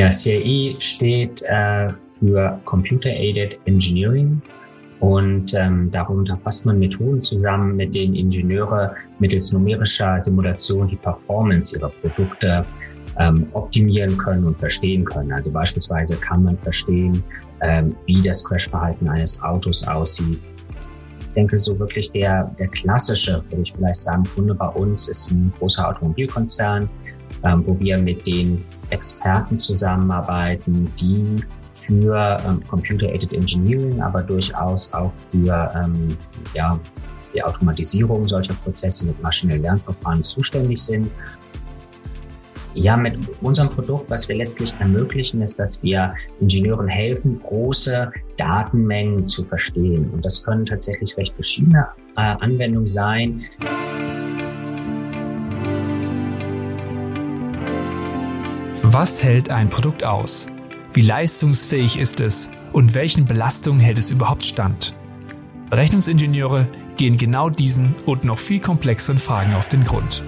Ja, CAE steht äh, für Computer Aided Engineering und ähm, darunter fasst man Methoden zusammen, mit denen Ingenieure mittels numerischer Simulation die Performance ihrer Produkte ähm, optimieren können und verstehen können. Also beispielsweise kann man verstehen, ähm, wie das Crashverhalten eines Autos aussieht. Ich denke, so wirklich der, der klassische, würde ich vielleicht sagen, Kunde bei uns ist ein großer Automobilkonzern, ähm, wo wir mit den Experten zusammenarbeiten, die für ähm, Computer-Aided Engineering, aber durchaus auch für ähm, ja, die Automatisierung solcher Prozesse mit maschinellen Lernverfahren zuständig sind. Ja, mit unserem Produkt, was wir letztlich ermöglichen, ist, dass wir Ingenieuren helfen, große Datenmengen zu verstehen. Und das können tatsächlich recht verschiedene äh, Anwendungen sein. Was hält ein Produkt aus? Wie leistungsfähig ist es und welchen Belastungen hält es überhaupt stand? Berechnungsingenieure gehen genau diesen und noch viel komplexeren Fragen auf den Grund.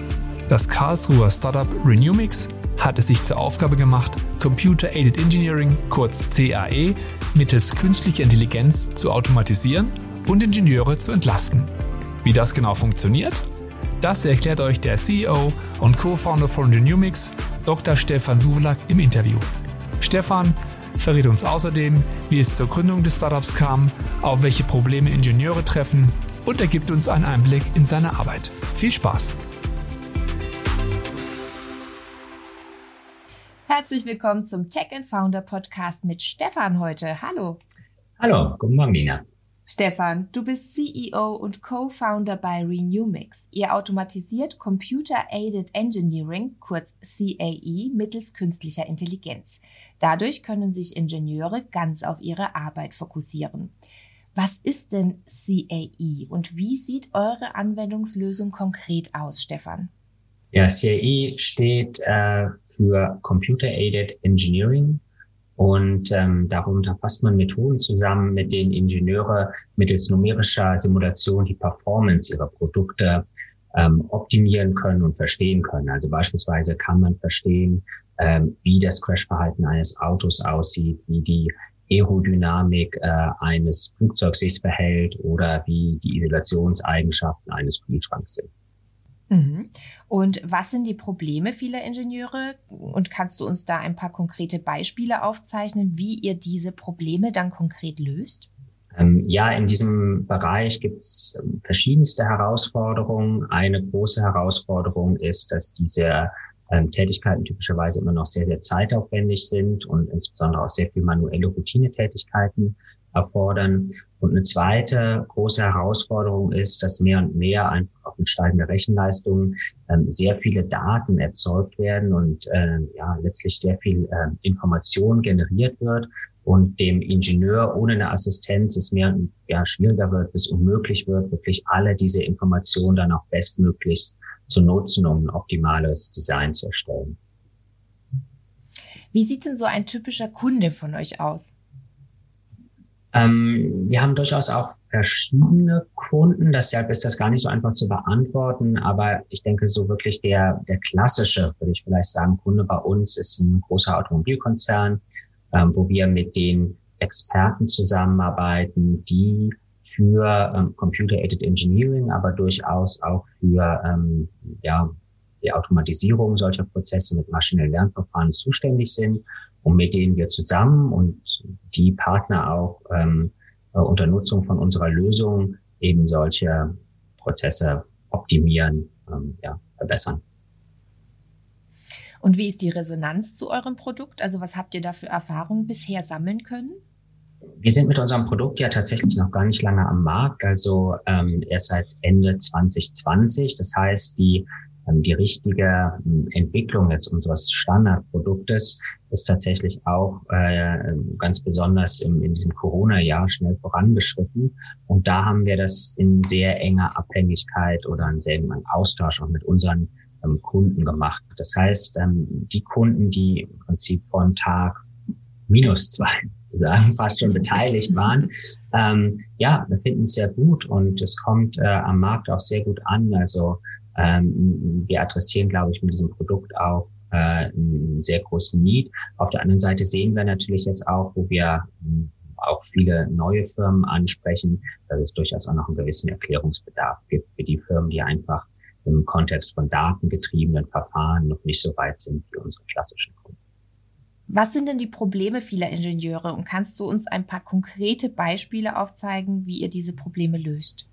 Das Karlsruher Startup Renewmix hat es sich zur Aufgabe gemacht, Computer Aided Engineering, kurz CAE, mittels künstlicher Intelligenz zu automatisieren und Ingenieure zu entlasten. Wie das genau funktioniert das erklärt euch der CEO und Co-Founder von Renewmix, Dr. Stefan Suwlak, im Interview. Stefan verrät uns außerdem, wie es zur Gründung des Startups kam, auf welche Probleme Ingenieure treffen und er gibt uns einen Einblick in seine Arbeit. Viel Spaß! Herzlich willkommen zum Tech and Founder Podcast mit Stefan heute. Hallo. Hallo, guten Morgen, Nina. Stefan, du bist CEO und Co-Founder bei Renewmix. Ihr automatisiert Computer-Aided Engineering, kurz CAE, mittels künstlicher Intelligenz. Dadurch können sich Ingenieure ganz auf ihre Arbeit fokussieren. Was ist denn CAE und wie sieht eure Anwendungslösung konkret aus, Stefan? Ja, CAE steht äh, für Computer Aided Engineering und ähm, darunter fasst man Methoden zusammen, mit denen Ingenieure mittels numerischer Simulation die Performance ihrer Produkte ähm, optimieren können und verstehen können. Also beispielsweise kann man verstehen, ähm, wie das Crashverhalten eines Autos aussieht, wie die Aerodynamik äh, eines Flugzeugs sich verhält oder wie die Isolationseigenschaften eines Kühlschranks sind. Mhm. Und was sind die Probleme vieler Ingenieure? Und kannst du uns da ein paar konkrete Beispiele aufzeichnen, wie ihr diese Probleme dann konkret löst? Ähm, ja, in diesem Bereich gibt es ähm, verschiedenste Herausforderungen. Eine große Herausforderung ist, dass diese ähm, Tätigkeiten typischerweise immer noch sehr, sehr zeitaufwendig sind und insbesondere auch sehr viel manuelle Routinetätigkeiten erfordern. Und eine zweite große Herausforderung ist, dass mehr und mehr einfach auch mit steigender Rechenleistung ähm, sehr viele Daten erzeugt werden und äh, ja letztlich sehr viel äh, Information generiert wird und dem Ingenieur ohne eine Assistenz es mehr ja, schwieriger wird, bis unmöglich wird, wirklich alle diese Informationen dann auch bestmöglichst zu nutzen, um ein optimales Design zu erstellen. Wie sieht denn so ein typischer Kunde von euch aus? Ähm, wir haben durchaus auch verschiedene Kunden, deshalb ist das gar nicht so einfach zu beantworten, aber ich denke, so wirklich der, der klassische, würde ich vielleicht sagen, Kunde bei uns ist ein großer Automobilkonzern, ähm, wo wir mit den Experten zusammenarbeiten, die für ähm, Computer-Aided Engineering, aber durchaus auch für ähm, ja, die Automatisierung solcher Prozesse mit maschinellen Lernverfahren zuständig sind und mit denen wir zusammen und die Partner auch ähm, äh, unter Nutzung von unserer Lösung eben solche Prozesse optimieren, ähm, ja, verbessern. Und wie ist die Resonanz zu eurem Produkt? Also was habt ihr da für Erfahrungen bisher sammeln können? Wir sind mit unserem Produkt ja tatsächlich noch gar nicht lange am Markt, also ähm, erst seit Ende 2020. Das heißt, die die richtige ähm, Entwicklung jetzt unseres Standardproduktes ist tatsächlich auch äh, ganz besonders im, in diesem Corona-Jahr schnell vorangeschritten. Und da haben wir das in sehr enger Abhängigkeit oder in sehr engen Austausch auch mit unseren ähm, Kunden gemacht. Das heißt, ähm, die Kunden, die im Prinzip von Tag minus zwei sozusagen fast schon beteiligt waren, ähm, ja, finden es sehr gut und es kommt äh, am Markt auch sehr gut an. Also Ähm, wir adressieren, glaube ich, mit diesem Produkt auch äh, einen sehr großen Need. Auf der anderen Seite sehen wir natürlich jetzt auch, wo wir ähm, auch viele neue Firmen ansprechen, dass es durchaus auch noch einen gewissen Erklärungsbedarf gibt für die Firmen, die einfach im Kontext von datengetriebenen Verfahren noch nicht so weit sind wie unsere klassischen Kunden. Was sind denn die Probleme vieler Ingenieure und kannst du uns ein paar konkrete Beispiele aufzeigen, wie ihr diese Probleme löst?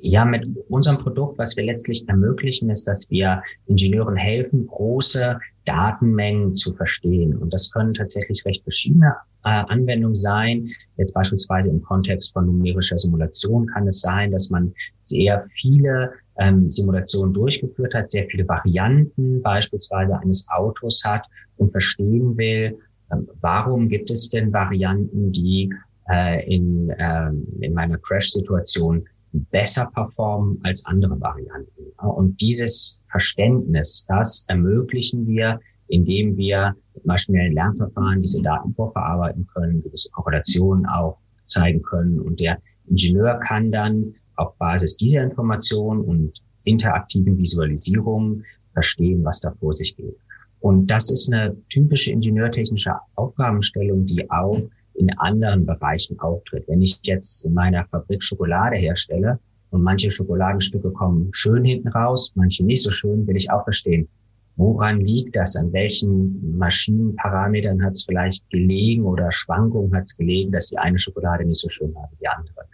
Ja, mit unserem Produkt, was wir letztlich ermöglichen, ist, dass wir Ingenieuren helfen, große Datenmengen zu verstehen. Und das können tatsächlich recht verschiedene äh, Anwendungen sein. Jetzt beispielsweise im Kontext von numerischer Simulation kann es sein, dass man sehr viele ähm, Simulationen durchgeführt hat, sehr viele Varianten beispielsweise eines Autos hat und verstehen will, ähm, warum gibt es denn Varianten, die äh, in, ähm, in meiner Crash-Situation besser performen als andere Varianten. Und dieses Verständnis, das ermöglichen wir, indem wir mit maschinellen Lernverfahren diese Daten vorverarbeiten können, gewisse Korrelationen aufzeigen können. Und der Ingenieur kann dann auf Basis dieser Informationen und interaktiven Visualisierungen verstehen, was da vor sich geht. Und das ist eine typische ingenieurtechnische Aufgabenstellung, die auch in anderen Bereichen auftritt. Wenn ich jetzt in meiner Fabrik Schokolade herstelle und manche Schokoladenstücke kommen schön hinten raus, manche nicht so schön, will ich auch verstehen, woran liegt das? An welchen Maschinenparametern hat es vielleicht gelegen oder Schwankungen hat es gelegen, dass die eine Schokolade nicht so schön war wie die andere?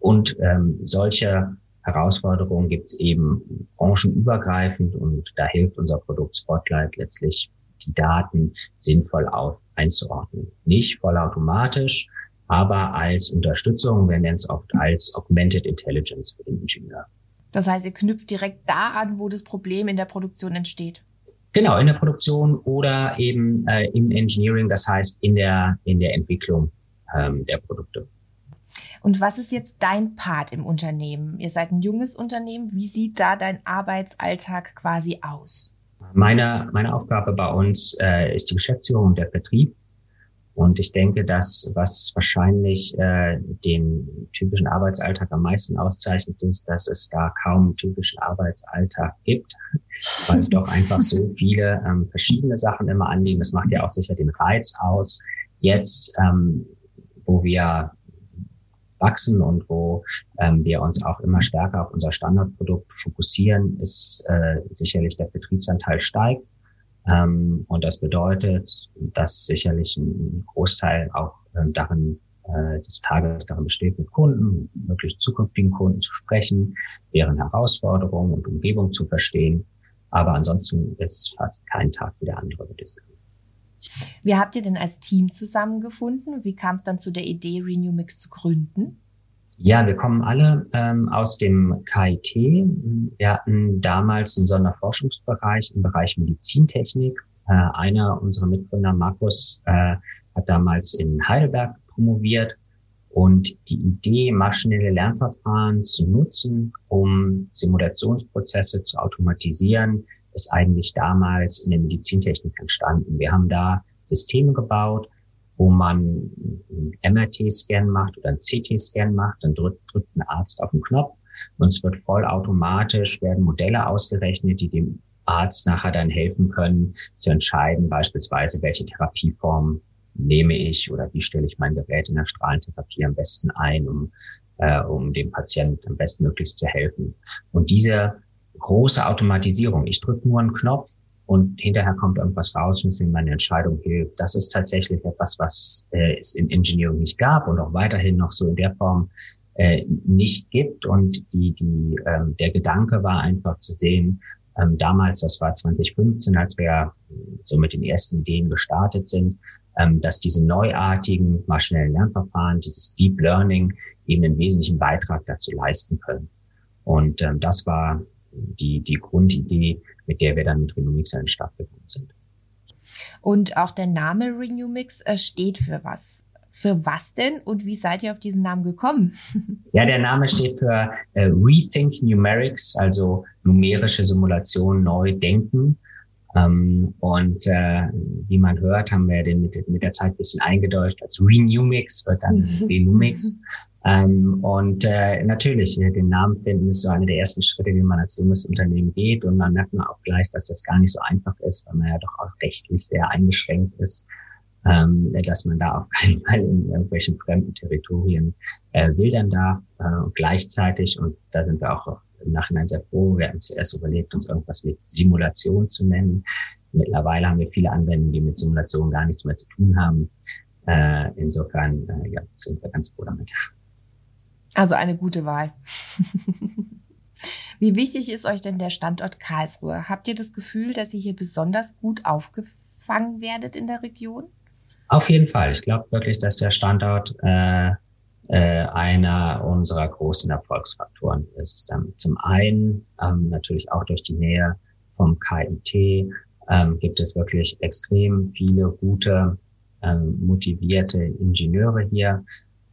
Und ähm, solche Herausforderungen gibt es eben branchenübergreifend und da hilft unser Produkt Spotlight letztlich die Daten sinnvoll auf einzuordnen. Nicht vollautomatisch, aber als Unterstützung, wir nennen es oft als Augmented Intelligence für den Ingenieur. Das heißt, ihr knüpft direkt da an, wo das Problem in der Produktion entsteht. Genau, in der Produktion oder eben äh, im Engineering, das heißt in der, in der Entwicklung ähm, der Produkte. Und was ist jetzt dein Part im Unternehmen? Ihr seid ein junges Unternehmen. Wie sieht da dein Arbeitsalltag quasi aus? Meine, meine Aufgabe bei uns äh, ist die Geschäftsführung und der Vertrieb. Und ich denke, dass was wahrscheinlich äh, den typischen Arbeitsalltag am meisten auszeichnet, ist, dass es da kaum einen typischen Arbeitsalltag gibt, weil doch einfach so viele ähm, verschiedene Sachen immer anliegen. Das macht ja auch sicher den Reiz aus. Jetzt, ähm, wo wir wachsen und wo ähm, wir uns auch immer stärker auf unser Standardprodukt fokussieren, ist äh, sicherlich der Betriebsanteil steigt. Ähm, und das bedeutet, dass sicherlich ein Großteil auch ähm, darin äh, des Tages darin besteht, mit Kunden, möglichst zukünftigen Kunden zu sprechen, deren Herausforderungen und Umgebung zu verstehen. Aber ansonsten ist fast kein Tag wie der andere, würde ich sagen. Wie habt ihr denn als Team zusammengefunden? Wie kam es dann zu der Idee, Renew Mix zu gründen? Ja, wir kommen alle ähm, aus dem KIT. Wir hatten damals einen Sonderforschungsbereich im Bereich Medizintechnik. Äh, einer unserer Mitgründer, Markus, äh, hat damals in Heidelberg promoviert und die Idee, maschinelle Lernverfahren zu nutzen, um Simulationsprozesse zu automatisieren, ist eigentlich damals in der Medizintechnik entstanden. Wir haben da Systeme gebaut, wo man einen MRT-Scan macht oder einen CT-Scan macht, dann drückt, drückt ein Arzt auf den Knopf und es wird vollautomatisch, werden Modelle ausgerechnet, die dem Arzt nachher dann helfen können, zu entscheiden, beispielsweise, welche Therapieform nehme ich oder wie stelle ich mein Gerät in der Strahlentherapie am besten ein, um, äh, um dem Patienten am bestmöglichst zu helfen. Und diese große Automatisierung. Ich drücke nur einen Knopf und hinterher kommt irgendwas raus, was mir meine Entscheidung hilft. Das ist tatsächlich etwas, was äh, es im Engineering nicht gab und auch weiterhin noch so in der Form äh, nicht gibt. Und die, die, ähm, der Gedanke war einfach zu sehen, ähm, damals, das war 2015, als wir so mit den ersten Ideen gestartet sind, ähm, dass diese neuartigen maschinellen Lernverfahren, dieses Deep Learning eben einen wesentlichen Beitrag dazu leisten können. Und ähm, das war die, die Grundidee, mit der wir dann mit Renewmix an den Start gekommen sind. Und auch der Name Renewmix äh, steht für was? Für was denn und wie seid ihr auf diesen Namen gekommen? Ja, der Name steht für äh, Rethink Numerics, also numerische Simulation neu denken. Ähm, und äh, wie man hört, haben wir den mit, mit der Zeit ein bisschen eingedeutscht als Renewmix, wird dann Renewmix. Ähm, und äh, natürlich, äh, den Namen finden ist so eine der ersten Schritte, die man als junges Unternehmen geht. Und dann merkt man auch gleich, dass das gar nicht so einfach ist, weil man ja doch auch rechtlich sehr eingeschränkt ist, ähm, dass man da auf keinen Fall in irgendwelchen fremden Territorien äh, wildern darf. Äh, und gleichzeitig, und da sind wir auch im Nachhinein sehr froh, wir hatten zuerst überlegt, uns irgendwas mit Simulation zu nennen. Mittlerweile haben wir viele Anwendungen, die mit Simulation gar nichts mehr zu tun haben. Äh, insofern äh, ja, sind wir ganz froh damit. Also eine gute Wahl. Wie wichtig ist euch denn der Standort Karlsruhe? Habt ihr das Gefühl, dass ihr hier besonders gut aufgefangen werdet in der Region? Auf jeden Fall. Ich glaube wirklich, dass der Standort äh, äh, einer unserer großen Erfolgsfaktoren ist. Ähm, zum einen ähm, natürlich auch durch die Nähe vom KIT ähm, gibt es wirklich extrem viele gute, ähm, motivierte Ingenieure hier,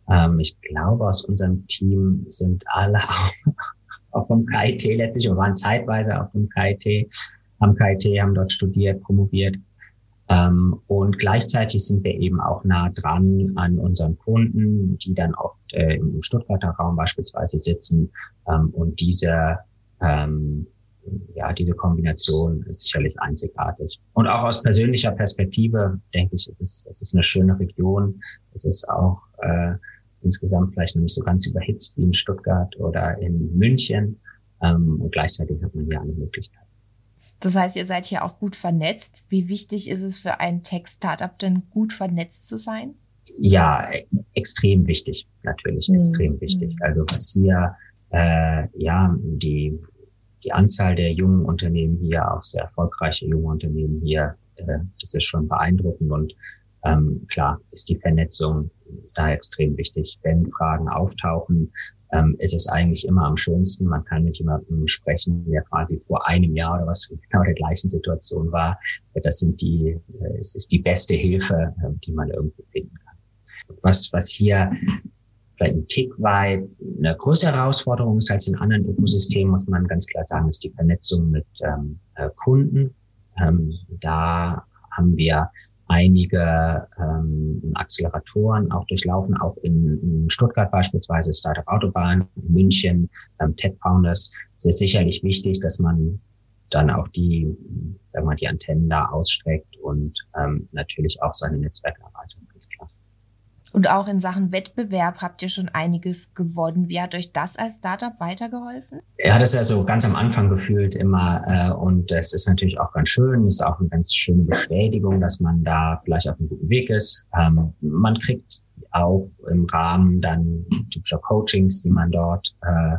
ähm, ich glaube, aus unserem Team sind alle auch vom KIT letztlich oder waren zeitweise auf dem KIT, am KIT, haben dort studiert, promoviert. Ähm, und gleichzeitig sind wir eben auch nah dran an unseren Kunden, die dann oft äh, im Stuttgarter Raum beispielsweise sitzen. Ähm, und diese, ähm, ja, diese Kombination ist sicherlich einzigartig. Und auch aus persönlicher Perspektive denke ich, es ist, es ist eine schöne Region. Es ist auch äh, insgesamt vielleicht noch nicht so ganz überhitzt wie in Stuttgart oder in München. Ähm, und gleichzeitig hat man hier alle Möglichkeiten. Das heißt, ihr seid hier auch gut vernetzt. Wie wichtig ist es für ein Tech-Startup denn gut vernetzt zu sein? Ja, extrem wichtig, natürlich, mhm. extrem wichtig. Mhm. Also was hier, äh, ja, die, die Anzahl der jungen Unternehmen hier, auch sehr erfolgreiche junge Unternehmen hier, äh, das ist schon beeindruckend und ähm, klar ist die Vernetzung da extrem wichtig. Wenn Fragen auftauchen, ähm, ist es eigentlich immer am schönsten. Man kann mit jemandem sprechen, der quasi vor einem Jahr oder was genau der gleichen Situation war. Das sind die, äh, es ist die beste Hilfe, äh, die man irgendwie finden kann. Was, was hier vielleicht ein Tick weit eine größere Herausforderung ist als in anderen Ökosystemen, muss man ganz klar sagen, ist die Vernetzung mit ähm, äh, Kunden. Ähm, da haben wir einige ähm, Acceleratoren auch durchlaufen, auch in, in Stuttgart beispielsweise, Startup Autobahn, München, ähm, Tech Founders. Es ist sicherlich wichtig, dass man dann auch die, sagen wir mal, die Antennen da ausstreckt und ähm, natürlich auch seine Netzwerke erweitert. Und auch in Sachen Wettbewerb habt ihr schon einiges gewonnen. Wie hat euch das als Startup weitergeholfen? Ja, das ist ja so ganz am Anfang gefühlt immer. Äh, und das ist natürlich auch ganz schön. Das ist auch eine ganz schöne Bestätigung, dass man da vielleicht auf einem guten Weg ist. Ähm, man kriegt auch im Rahmen dann typischer Coachings, die man dort, äh,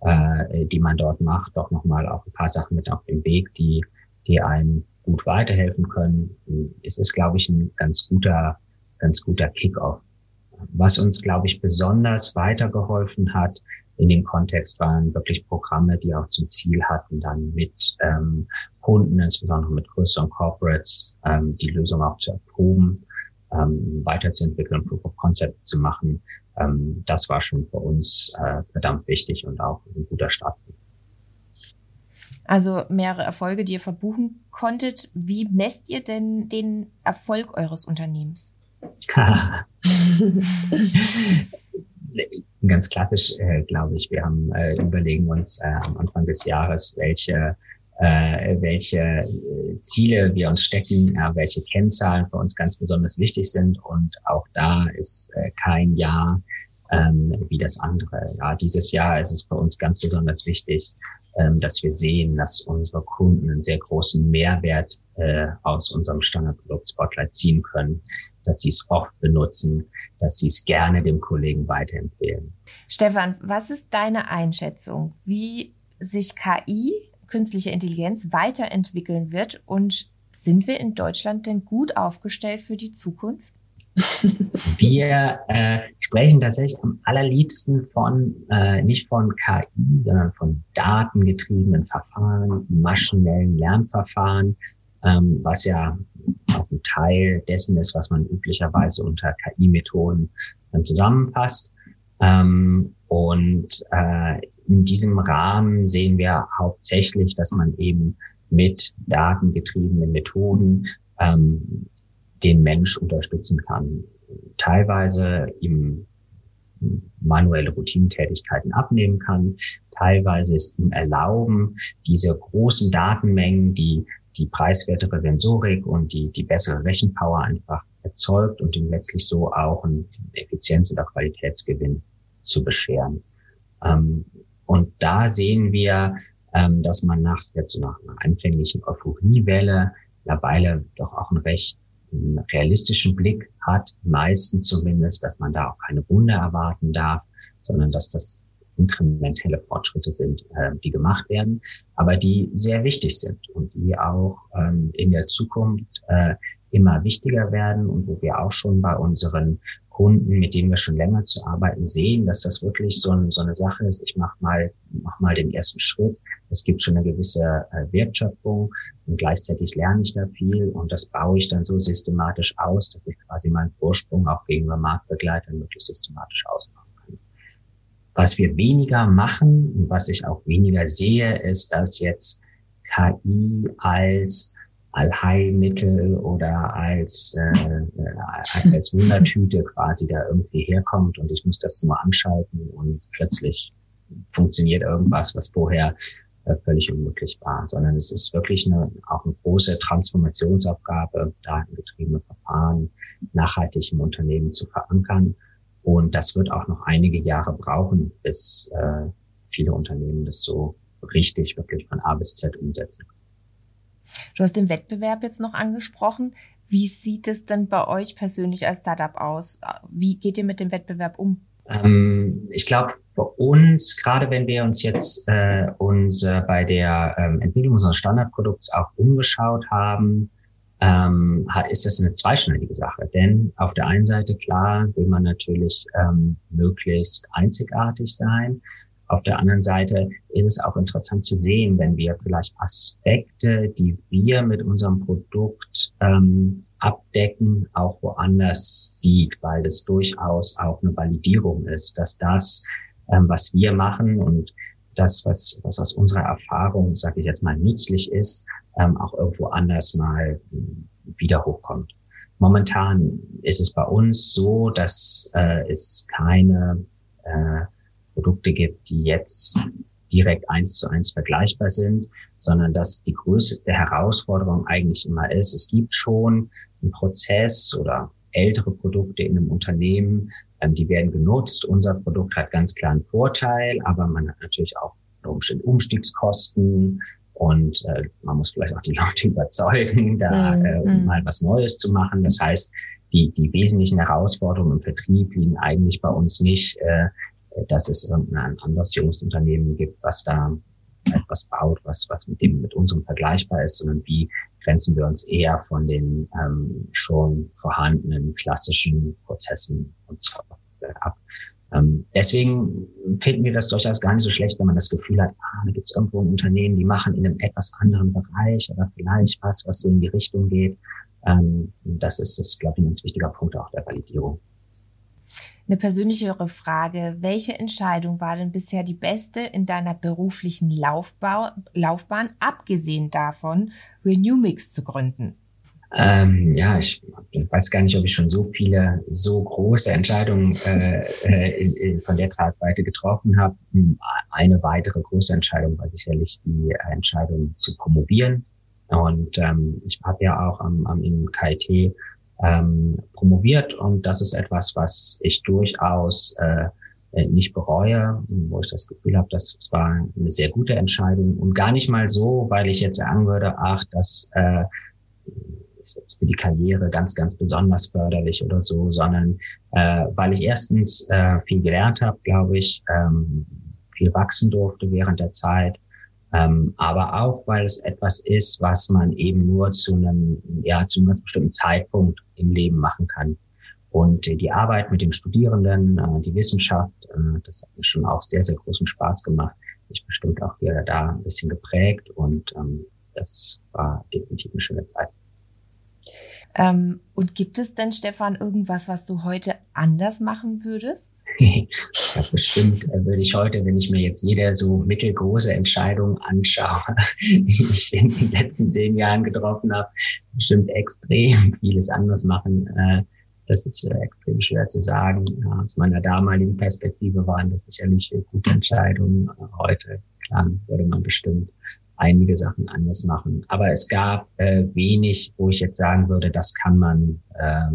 äh, die man dort macht, doch nochmal auch ein paar Sachen mit auf dem Weg, die, die einem gut weiterhelfen können. Es ist, glaube ich, ein ganz guter, ganz guter Kickoff was uns, glaube ich, besonders weitergeholfen hat in dem Kontext waren wirklich Programme, die auch zum Ziel hatten, dann mit ähm, Kunden, insbesondere mit größeren Corporates, ähm, die Lösung auch zu erproben, ähm, weiterzuentwickeln, Proof of Concept zu machen. Ähm, das war schon für uns äh, verdammt wichtig und auch ein guter Start. Also mehrere Erfolge, die ihr verbuchen konntet. Wie messt ihr denn den Erfolg eures Unternehmens? Ganz klassisch, äh, glaube ich. Wir haben äh, überlegen uns äh, am Anfang des Jahres, welche äh, welche äh, Ziele wir uns stecken, ja, welche Kennzahlen für uns ganz besonders wichtig sind. Und auch da ist äh, kein Jahr ähm, wie das andere. Ja, dieses Jahr ist es für uns ganz besonders wichtig, ähm, dass wir sehen, dass unsere Kunden einen sehr großen Mehrwert äh, aus unserem Standardprodukt Spotlight ziehen können dass sie es oft benutzen, dass sie es gerne dem Kollegen weiterempfehlen. Stefan, was ist deine Einschätzung, wie sich KI, künstliche Intelligenz, weiterentwickeln wird und sind wir in Deutschland denn gut aufgestellt für die Zukunft? Wir äh, sprechen tatsächlich am allerliebsten von, äh, nicht von KI, sondern von datengetriebenen Verfahren, maschinellen Lernverfahren, ähm, was ja auch ein Teil dessen ist, was man üblicherweise unter KI-Methoden ähm, zusammenfasst. Ähm, und äh, in diesem Rahmen sehen wir hauptsächlich, dass man eben mit datengetriebenen Methoden ähm, den Mensch unterstützen kann. Teilweise im manuelle Routinetätigkeiten abnehmen kann. Teilweise ist ihm erlauben, diese großen Datenmengen, die die preiswertere Sensorik und die, die bessere Rechenpower einfach erzeugt und ihm letztlich so auch einen Effizienz- oder Qualitätsgewinn zu bescheren. Ähm, und da sehen wir, ähm, dass man nach jetzt nach einer anfänglichen Euphoriewelle mittlerweile doch auch einen recht einen realistischen Blick hat, meisten zumindest, dass man da auch keine Wunder erwarten darf, sondern dass das inkrementelle Fortschritte sind, äh, die gemacht werden, aber die sehr wichtig sind und die auch ähm, in der Zukunft äh, immer wichtiger werden und wo wir auch schon bei unseren Kunden, mit denen wir schon länger zu arbeiten, sehen, dass das wirklich so, ein, so eine Sache ist. Ich mache mal, mach mal den ersten Schritt. Es gibt schon eine gewisse äh, Wertschöpfung und gleichzeitig lerne ich da viel und das baue ich dann so systematisch aus, dass ich quasi meinen Vorsprung auch gegenüber Marktbegleitern wirklich systematisch ausmache. Was wir weniger machen und was ich auch weniger sehe, ist, dass jetzt KI als Allheilmittel oder als, äh, äh, als Wundertüte quasi da irgendwie herkommt und ich muss das nur anschalten und plötzlich funktioniert irgendwas, was vorher äh, völlig unmöglich war, sondern es ist wirklich eine, auch eine große Transformationsaufgabe, datengetriebene Verfahren nachhaltig im Unternehmen zu verankern und das wird auch noch einige Jahre brauchen, bis äh, viele Unternehmen das so richtig wirklich von A bis Z umsetzen. Du hast den Wettbewerb jetzt noch angesprochen. Wie sieht es denn bei euch persönlich als Startup aus? Wie geht ihr mit dem Wettbewerb um? Ähm, ich glaube, bei uns, gerade wenn wir uns jetzt äh, uns äh, bei der ähm, Entwicklung unseres Standardprodukts auch umgeschaut haben, ähm, ist das eine zweischneidige Sache. Denn auf der einen Seite, klar, will man natürlich ähm, möglichst einzigartig sein. Auf der anderen Seite ist es auch interessant zu sehen, wenn wir vielleicht Aspekte, die wir mit unserem Produkt ähm, abdecken, auch woanders sieht, weil das durchaus auch eine Validierung ist, dass das, ähm, was wir machen und das, was, was aus unserer Erfahrung, sage ich jetzt mal, nützlich ist, ähm, auch irgendwo anders mal wieder hochkommt. Momentan ist es bei uns so, dass äh, es keine äh, Produkte gibt, die jetzt direkt eins zu eins vergleichbar sind, sondern dass die größte Herausforderung eigentlich immer ist, es gibt schon einen Prozess oder ältere Produkte in einem Unternehmen, ähm, die werden genutzt. Unser Produkt hat ganz klar einen Vorteil, aber man hat natürlich auch Umstiegskosten, und äh, man muss vielleicht auch die Leute überzeugen, da mhm. äh, um mal was Neues zu machen. Das heißt, die, die wesentlichen Herausforderungen im Vertrieb liegen eigentlich bei uns nicht, äh, dass es irgendein anderes Jungs-Unternehmen gibt, was da etwas baut, was, was mit dem, mit unserem vergleichbar ist, sondern wie grenzen wir uns eher von den ähm, schon vorhandenen klassischen Prozessen und Software ab. Ähm, deswegen finden wir das durchaus gar nicht so schlecht, wenn man das Gefühl hat, ah, da gibt es irgendwo ein Unternehmen, die machen in einem etwas anderen Bereich aber vielleicht was, was so in die Richtung geht. Ähm, das ist, das, glaube ich, ein ganz wichtiger Punkt auch der Validierung. Eine persönlichere Frage. Welche Entscheidung war denn bisher die beste in deiner beruflichen Laufbau Laufbahn, abgesehen davon, Renewmix zu gründen? Ähm, ja, ich weiß gar nicht, ob ich schon so viele, so große Entscheidungen äh, äh, in, in, von der Tragweite getroffen habe. Hm, eine weitere große Entscheidung war sicherlich die Entscheidung zu promovieren. Und ähm, ich habe ja auch am, am im KIT ähm, promoviert und das ist etwas, was ich durchaus äh, nicht bereue, wo ich das Gefühl habe, das war eine sehr gute Entscheidung und gar nicht mal so, weil ich jetzt sagen würde, ach, das äh, ist jetzt für die Karriere ganz, ganz besonders förderlich oder so, sondern äh, weil ich erstens äh, viel gelernt habe, glaube ich, ähm, viel wachsen durfte während der Zeit, ähm, aber auch, weil es etwas ist, was man eben nur zu einem, ja, zu einem ganz bestimmten Zeitpunkt im Leben machen kann. Und die Arbeit mit dem Studierenden, äh, die Wissenschaft, äh, das hat mir schon auch sehr, sehr großen Spaß gemacht. Ich bestimmt auch wieder da ein bisschen geprägt und ähm, das war definitiv eine schöne Zeit. Ähm, und gibt es denn, Stefan, irgendwas, was du heute anders machen würdest? ja, bestimmt äh, würde ich heute, wenn ich mir jetzt jede so mittelgroße Entscheidung anschaue, die ich in den letzten zehn Jahren getroffen habe, bestimmt extrem vieles anders machen. Äh, das ist äh, extrem schwer zu sagen. Aus meiner damaligen Perspektive waren das sicherlich gute Entscheidungen. Heute, klar, würde man bestimmt einige Sachen anders machen. Aber es gab äh, wenig, wo ich jetzt sagen würde, das kann man, äh,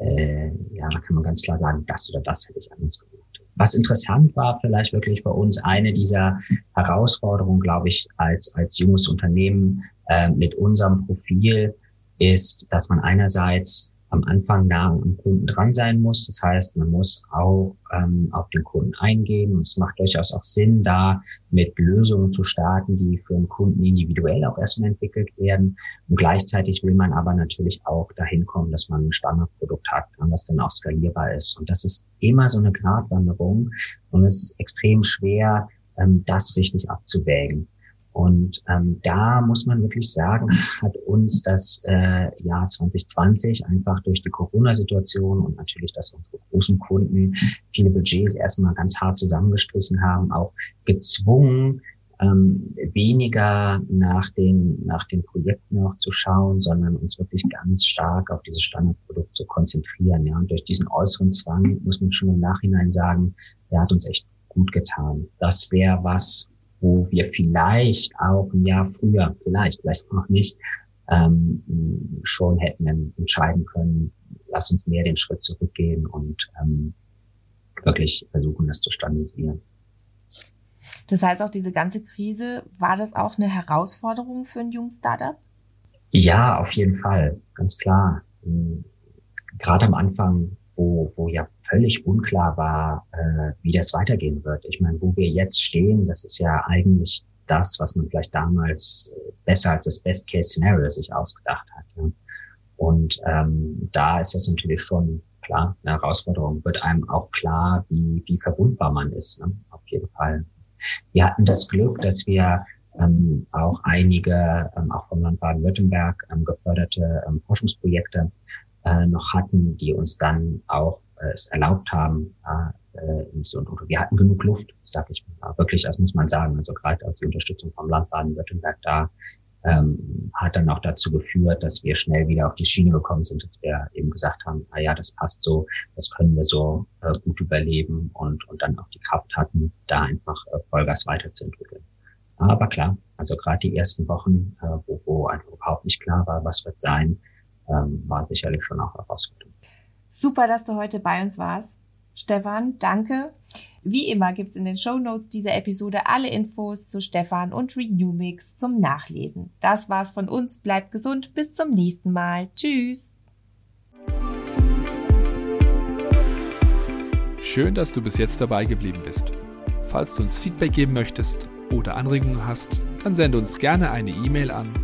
äh, ja, kann man ganz klar sagen, das oder das hätte ich anders gemacht. Was interessant war, vielleicht wirklich bei uns eine dieser Herausforderungen, glaube ich, als, als junges Unternehmen äh, mit unserem Profil ist, dass man einerseits am Anfang nah am Kunden dran sein muss. Das heißt, man muss auch ähm, auf den Kunden eingehen. Und es macht durchaus auch Sinn, da mit Lösungen zu starten, die für den Kunden individuell auch erstmal entwickelt werden. Und gleichzeitig will man aber natürlich auch dahin kommen, dass man ein Standardprodukt hat, was dann auch skalierbar ist. Und das ist immer so eine Gratwanderung. Und es ist extrem schwer, ähm, das richtig abzuwägen. Und ähm, da muss man wirklich sagen, hat uns das äh, Jahr 2020 einfach durch die Corona-Situation und natürlich, dass unsere großen Kunden viele Budgets erstmal ganz hart zusammengestrichen haben, auch gezwungen, ähm, weniger nach den, nach den Projekten auch zu schauen, sondern uns wirklich ganz stark auf dieses Standardprodukt zu konzentrieren. Ja. Und durch diesen äußeren Zwang muss man schon im Nachhinein sagen, der hat uns echt gut getan. Das wäre was, wo wir vielleicht auch ein Jahr früher, vielleicht, vielleicht noch nicht, ähm, schon hätten entscheiden können, lass uns mehr den Schritt zurückgehen und ähm, wirklich versuchen, das zu standardisieren. Das heißt, auch diese ganze Krise, war das auch eine Herausforderung für ein junges Startup? Ja, auf jeden Fall, ganz klar. Gerade am Anfang wo, wo ja völlig unklar war, äh, wie das weitergehen wird. Ich meine, wo wir jetzt stehen, das ist ja eigentlich das, was man vielleicht damals äh, besser als das Best-Case-Scenario sich ausgedacht hat. Ja. Und ähm, da ist das natürlich schon klar eine Herausforderung. Wird einem auch klar, wie, wie verwundbar man ist, ne? auf jeden Fall. Wir hatten das Glück, dass wir ähm, auch einige, ähm, auch vom Land Baden-Württemberg ähm, geförderte ähm, Forschungsprojekte äh, noch hatten, die uns dann auch äh, es erlaubt haben, äh, so, und wir hatten genug Luft, sag ich mal. Wirklich, das muss man sagen. Also gerade auch die Unterstützung vom Land Baden-Württemberg da ähm, hat dann auch dazu geführt, dass wir schnell wieder auf die Schiene gekommen sind, dass wir eben gesagt haben, na ja, das passt so, das können wir so äh, gut überleben und, und dann auch die Kraft hatten, da einfach äh, Vollgas weiterzuentwickeln. Aber klar, also gerade die ersten Wochen, äh, wo, wo einfach überhaupt nicht klar war, was wird sein, ähm, war sicherlich schon auch herausfordernd. Super, dass du heute bei uns warst. Stefan, danke. Wie immer gibt's in den Show Notes dieser Episode alle Infos zu Stefan und Renewmix zum Nachlesen. Das war's von uns. Bleibt gesund. Bis zum nächsten Mal. Tschüss. Schön, dass du bis jetzt dabei geblieben bist. Falls du uns Feedback geben möchtest oder Anregungen hast, dann sende uns gerne eine E-Mail an